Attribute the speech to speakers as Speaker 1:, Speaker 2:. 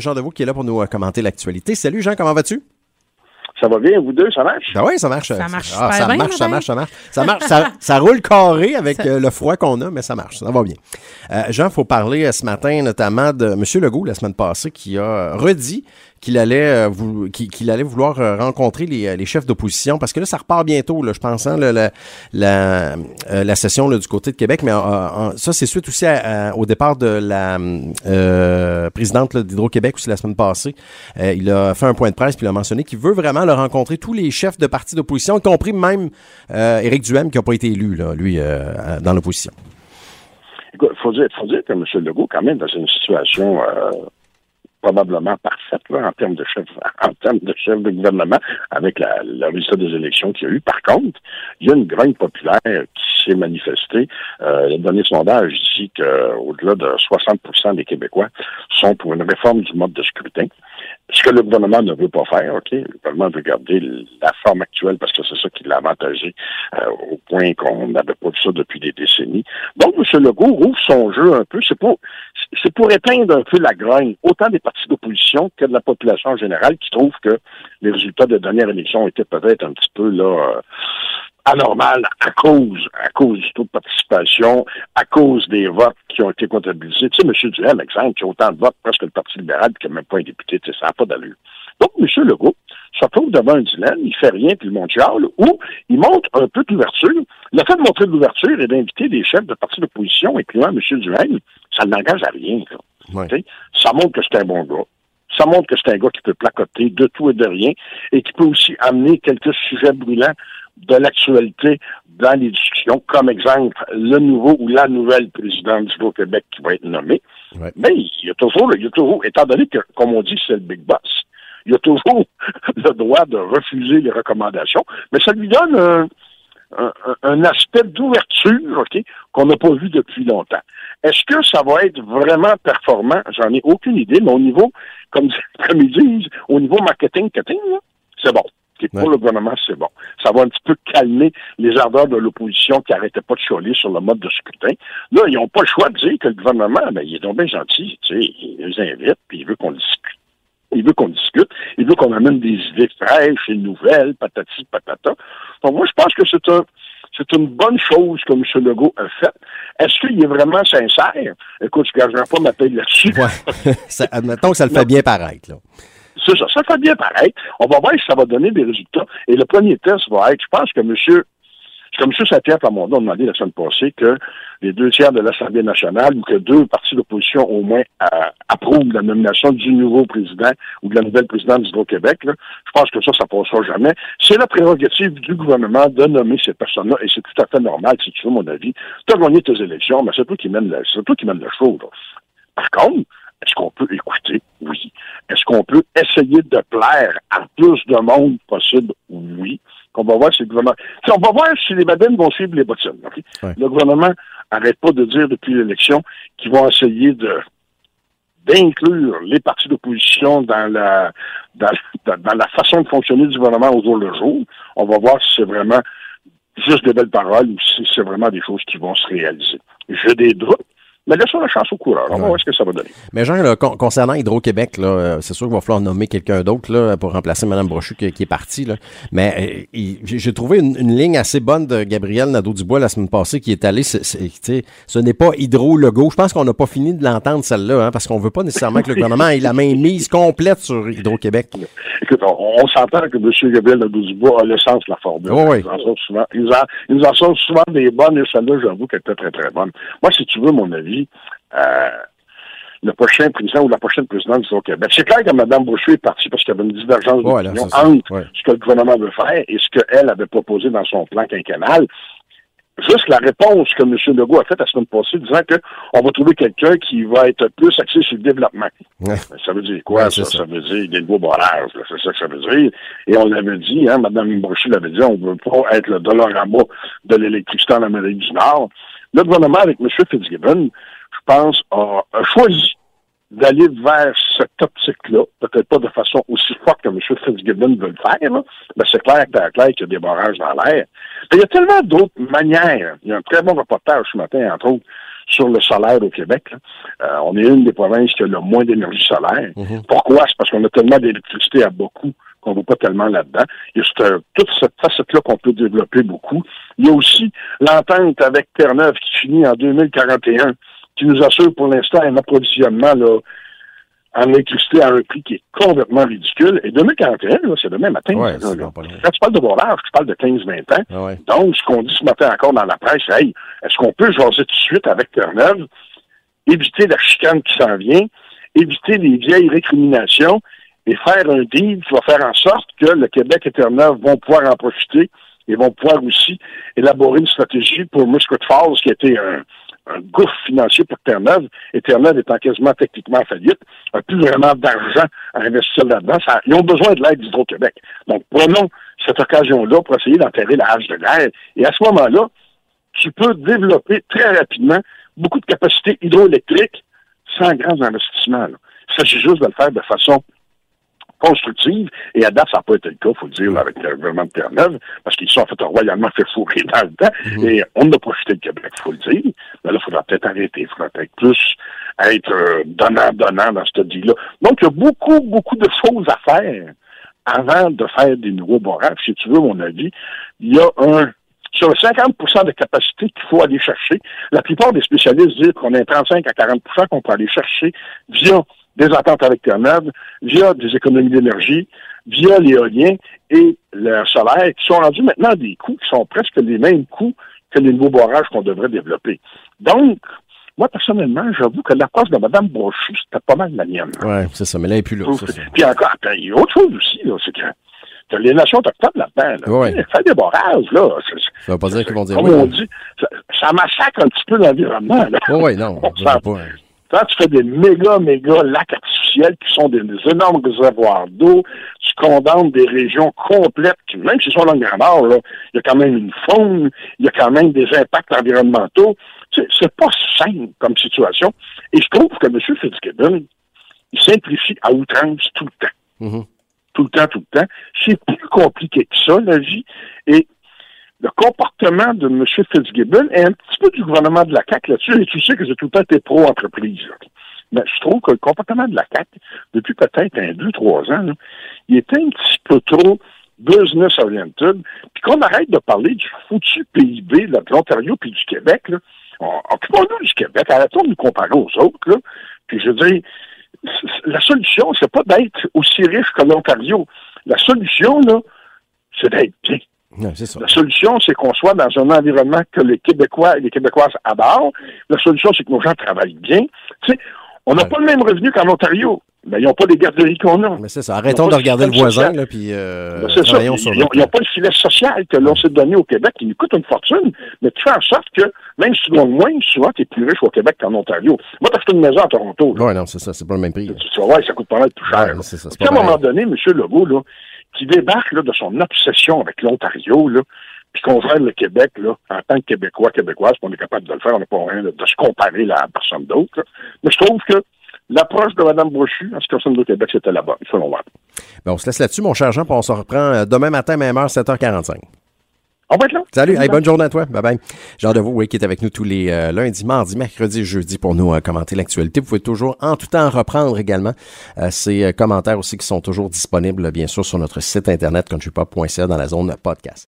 Speaker 1: Jean Deveau qui est là pour nous euh, commenter l'actualité. Salut Jean, comment vas-tu?
Speaker 2: Ça va bien, vous deux, ça marche?
Speaker 1: Ben oui, ça marche.
Speaker 3: Ça marche
Speaker 1: Ah,
Speaker 3: super
Speaker 1: ça,
Speaker 3: bien,
Speaker 1: marche ça marche, ça marche, ça marche, ça ça, roule carré avec euh, le froid qu'on a, mais ça marche, ça va bien. Euh, Jean, il faut parler euh, ce matin notamment de M. Legault, la semaine passée, qui a redit qu'il allait, euh, vou- qu'il allait vouloir euh, rencontrer les, euh, les chefs d'opposition, parce que là, ça repart bientôt, là, je pense, hein, la, la, la session là, du côté de Québec, mais ça, c'est suite aussi à- à- au départ de la euh, présidente d'Hydro-Québec aussi la semaine passée. Euh, il a fait un point de presse, puis il a mentionné qu'il veut vraiment le rencontrer tous les chefs de partis d'opposition, y compris même euh, Éric Duhem, qui n'a pas été élu, là, lui, dans l'opposition.
Speaker 2: Écoute, faut dire, faut dire que M. Legault, quand même, dans une situation probablement parfaite là, en termes de chef, en termes de chef de gouvernement, avec la, le résultat des élections qu'il y a eu. Par contre, il y a une grogne populaire qui s'est manifestée. Euh, le dernier sondage dit qu'au-delà de 60% des Québécois sont pour une réforme du mode de scrutin. Ce que le gouvernement ne veut pas faire, OK? Le gouvernement veut garder la forme actuelle parce que c'est ça qui l'a avantagé euh, au point qu'on n'avait pas vu ça depuis des décennies. Donc, M. Legault rouvre son jeu un peu. C'est pour, c'est pour éteindre un peu la grogne, autant des partis d'opposition que de la population en général qui trouve que les résultats de dernière élection étaient peut-être un petit peu là euh, à cause, à cause du taux de participation, à cause des votes qui ont été comptabilisés. Tu sais, M. Duhem, exemple, qui a autant de votes presque que le Parti libéral, qui n'a même pas un député, tu sais, ça n'a pas d'allure. Donc, M. Legault se retrouve devant un dilemme, il fait rien, puis le monde chiale, ou il montre un peu d'ouverture. Le fait de montrer de l'ouverture et d'inviter des chefs de partis d'opposition, incluant M. Duhem, ça ne l'engage à rien. là.
Speaker 1: Ouais.
Speaker 2: Ça montre que c'est un bon gars. Ça montre que c'est un gars qui peut placoter de tout et de rien et qui peut aussi amener quelques sujets brûlants de l'actualité dans les discussions, comme exemple le nouveau ou la nouvelle présidente du Québec qui va être nommée.
Speaker 1: Ouais.
Speaker 2: Mais il y a toujours, il y a toujours, étant donné que, comme on dit, c'est le big boss, il y a toujours le droit de refuser les recommandations, mais ça lui donne un, un, un aspect d'ouverture, OK, qu'on n'a pas vu depuis longtemps. Est-ce que ça va être vraiment performant? J'en ai aucune idée, mais au niveau, comme, comme ils disent, au niveau marketing, c'est bon. Pour
Speaker 1: Ouais.
Speaker 2: le gouvernement, c'est bon. Ça va un petit peu calmer les ardeurs de l'opposition qui arrêtaient pas de chialer sur le mode de scrutin. Là, ils n'ont pas le choix de dire que le gouvernement, ben, il est donc bien gentil, tu sais, il les invite, puis il veut qu'on discute. Il veut qu'on veut qu'on amène des idées fraîches et nouvelles, patati, patata. Donc, moi, je pense que c'est un, c'est une bonne chose que M. Legault a fait. Est-ce qu'il est vraiment sincère? Écoute, je ne gagerai pas ma paye là-dessus.
Speaker 1: Ouais. Ça- admettons que ça le fait bien paraître. Là.
Speaker 2: C'est ça, ça fait bien pareil. On va voir si ça va donner des résultats. Et le premier test va être, je pense que M. Comme M. Saint-Pierre Plamondon a demandé la semaine passée que les deux tiers de l'Assemblée nationale ou que deux partis d'opposition au moins euh, approuvent la nomination du nouveau président ou de la nouvelle présidente du Québec. Je pense que ça, ça passera jamais. C'est la prérogative du gouvernement de nommer ces personnes-là et c'est tout à fait normal, si tu veux mon avis. Tu as gagné tes élections, mais c'est toi qui mène le, c'est toi qui mène le show. là. Par contre, est-ce qu'on peut écouter? Oui. Est-ce qu'on peut essayer de plaire à plus de monde possible? Oui. On va voir si le gouvernement. Puis on va voir si les badines vont suivre les bottines. Le gouvernement n'arrête pas de dire depuis l'élection qu'ils vont essayer de d'inclure les partis d'opposition dans la dans, la façon de fonctionner du gouvernement au jour le jour. On va voir si c'est vraiment juste des belles paroles ou si c'est vraiment des choses qui vont se réaliser. J'ai des doutes, mais laissons la chance au coureur. On va voir ce que ça va donner.
Speaker 1: Mais Jean, là, con- concernant Hydro-Québec, là, euh, c'est sûr qu'il va falloir nommer quelqu'un d'autre là, pour remplacer Mme Brochu qui, qui est partie. Là. Mais euh, j'ai trouvé une, une ligne assez bonne de Gabriel Nadeau-Dubois la semaine passée qui est allé. ce n'est pas Hydro-Logo. Je pense qu'on n'a pas fini de l'entendre celle-là, hein, parce qu'on veut pas nécessairement que le gouvernement ait la main mise complète sur Hydro-Québec.
Speaker 2: Écoute, on, on s'entend que M. Gabriel Nadeau-Dubois a le sens de la formule.
Speaker 1: Oui, oui.
Speaker 2: Ils en sortent souvent, ils en, ils nous en sortent souvent des bonnes et celle-là, j'avoue qu'elle était très, très bonne. Moi, si tu veux mon avis, euh, le prochain président ou la prochaine présidente du Québec, c'est clair que Mme Brochu est partie parce qu'il y avait une divergence
Speaker 1: Ouais,
Speaker 2: d'opinion entre
Speaker 1: Ouais.
Speaker 2: ce que le gouvernement veut faire et ce qu'elle avait proposé dans son plan quinquennal. Juste la réponse que M. Legault a faite la semaine passée, disant que on va trouver quelqu'un qui va être plus axé sur le développement.
Speaker 1: Ouais.
Speaker 2: Ben, Ça veut dire quoi, ça? ça?
Speaker 1: ça.
Speaker 2: veut dire des nouveaux barrages. C'est ça que ça veut dire. Et on l'avait dit, hein, Mme Brochu l'avait dit, on ne veut pas être le dollarama de l'électricité en Amérique du Nord. Le gouvernement, avec M. Fitzgibbon, je pense, a, a choisi d'aller vers cette optique-là, peut-être pas de façon aussi forte que M. Fitzgibbon veut le faire, là, mais c'est clair, clair, clair qu'il y a des barrages dans l'air. Mais il y a tellement d'autres manières. Il y a un très bon reportage ce matin, entre autres, sur le solaire au Québec. Euh, on est une des provinces qui a le moins d'énergie solaire.
Speaker 1: Mhm.
Speaker 2: Pourquoi? C'est parce qu'on a tellement d'électricité à beaucoup qu'on ne va pas tellement là-dedans. Il y a toute cette facette-là qu'on peut développer beaucoup. Il y a aussi l'entente avec Terre-Neuve qui finit en 2041, qui nous assure pour l'instant un approvisionnement là, en électricité à un prix qui est complètement ridicule. Et 2041, c'est demain matin.
Speaker 1: Ouais,
Speaker 2: là,
Speaker 1: bon.
Speaker 2: Quand tu parles de barrage, tu parles de 15-20 ans.
Speaker 1: Ah ouais.
Speaker 2: Donc, ce qu'on dit ce matin encore dans la presse, c'est, hey, est-ce qu'on peut jaser tout de suite avec Terre-Neuve, éviter la chicane qui s'en vient, éviter les vieilles récriminations et faire un deal qui va faire en sorte que le Québec et Terre-Neuve vont pouvoir en profiter et vont pouvoir aussi élaborer une stratégie pour Muscat Falls, qui a été un, un gouffre financier pour Terre-Neuve, et Terre-Neuve étant quasiment techniquement en faillite, n'a plus vraiment d'argent à investir là-dedans. Ils ont besoin de l'aide d'Hydro-Québec. Donc, prenons cette occasion-là pour essayer d'enterrer la hache de guerre. Et à ce moment-là, tu peux développer très rapidement beaucoup de capacités hydroélectriques sans grands investissements. Il s'agit juste de le faire de façon constructive, et à date, ça n'a pas été le cas, il faut le dire, avec le gouvernement de Terre-Neuve, parce qu'ils sont en fait royalement fait fourrer dans le temps, et on a profité de Québec, il faut le dire. Mais là, il faudra peut-être arrêter, il faudra peut-être plus être euh, donnant-donnant dans ce deal-là. Donc, il y a beaucoup, beaucoup de choses à faire avant de faire des nouveaux barrages. Si tu veux mon avis, il y a un sur 50% de capacité qu'il faut aller chercher, la plupart des spécialistes disent qu'on a un 35 à 40% qu'on peut aller chercher via des ententes avec Terre-Neuve, via des économies d'énergie, via l'éolien et le solaire, qui sont rendus maintenant à des coûts qui sont presque les mêmes coûts que les nouveaux barrages qu'on devrait développer. Donc, moi, personnellement, j'avoue que l'approche de Mme Brochu, c'était pas mal la mienne.
Speaker 1: Ouais, c'est ça. Mais là, n'est plus là.
Speaker 2: Puis encore, il y a autre chose aussi, c'est que t'as les nations autochtones là-dedans. Là.
Speaker 1: Ouais.
Speaker 2: Faire des barrages, là.
Speaker 1: Ça veut pas dire qu'ils vont dire
Speaker 2: Comme
Speaker 1: oui.
Speaker 2: on dit, ça, ça massacre un petit peu l'environnement.
Speaker 1: Oui, oui, non.
Speaker 2: On
Speaker 1: pas.
Speaker 2: Quand tu fais des méga, méga lacs artificiels qui sont des, des énormes réservoirs d'eau, tu condamnes des régions complètes, qui, même si sont Grand Nord, là, il y a quand même une faune, il y a quand même des impacts environnementaux. C'est, c'est pas simple comme situation. Et je trouve que M. Fitzgibbon, il simplifie à outrance tout le temps.
Speaker 1: Mhm.
Speaker 2: Tout le temps, tout le temps. C'est plus compliqué que ça, la vie. Et le comportement de M. Fitzgibbon et un petit peu du gouvernement de la CAQ là-dessus, et tu sais que j'ai tout le temps été pro-entreprise. Mais je trouve que le comportement de la CAQ, depuis peut-être un, deux, trois ans, là, il est un petit peu trop business oriented, puis qu'on arrête de parler du foutu PIB de l'Ontario puis du Québec. Occupons-nous du Québec, arrêtons de nous comparer aux autres. Puis je veux la solution, c'est pas d'être aussi riche que l'Ontario. La solution, là, c'est d'être.
Speaker 1: Ça.
Speaker 2: La solution, c'est qu'on soit dans un environnement que les Québécois et les Québécoises adorent. La solution, c'est que nos gens travaillent bien. Tu sais, on n'a
Speaker 1: Ouais.
Speaker 2: pas le même revenu qu'en Ontario, mais ils n'ont pas les garderies qu'on a.
Speaker 1: Mais c'est ça. Arrêtons
Speaker 2: Ils
Speaker 1: de regarder le voisin, là, puis euh,
Speaker 2: Ben, ça.
Speaker 1: travaillons
Speaker 2: Ils
Speaker 1: sur
Speaker 2: n'ont
Speaker 1: notre
Speaker 2: pas le filet social que l'on s'est donné au Québec, qui nous coûte une fortune, mais qui fait en sorte que, même si tu gagnes moins, souvent, tu es plus riche au Québec qu'en Ontario. Moi, t'as acheté une maison à Toronto.
Speaker 1: Ouais, non, c'est ça. C'est pas le même prix.
Speaker 2: Tu tu vas voir, ça coûte pas mal plus cher.
Speaker 1: Ouais, ça,
Speaker 2: Tu à un moment donné, M. Legault, là, qui débarque là, de son obsession avec l'Ontario, là, puis qu'on gère le Québec là, en tant que Québécois, Québécoise, puis on est capable de le faire, on n'a pas rien de, se comparer là, à personne d'autre. Mais je trouve que l'approche de Mme Brochu en ce qui concerne le Québec, c'était la bonne, selon moi.
Speaker 1: Ben, on se laisse là-dessus, mon cher Jean, puis on se reprend euh, demain matin, même heure, 7h45.
Speaker 2: On va être là.
Speaker 1: Salut, hey, bonne journée à toi. Bye bye. Jean Deveau, oui, qui est avec nous tous les euh, lundis, mardis, mercredis, jeudi pour nous euh, commenter l'actualité. Vous pouvez toujours en tout temps reprendre également euh, ces commentaires aussi qui sont toujours disponibles, bien sûr, sur notre site internet countrypop.ca dans la zone podcast.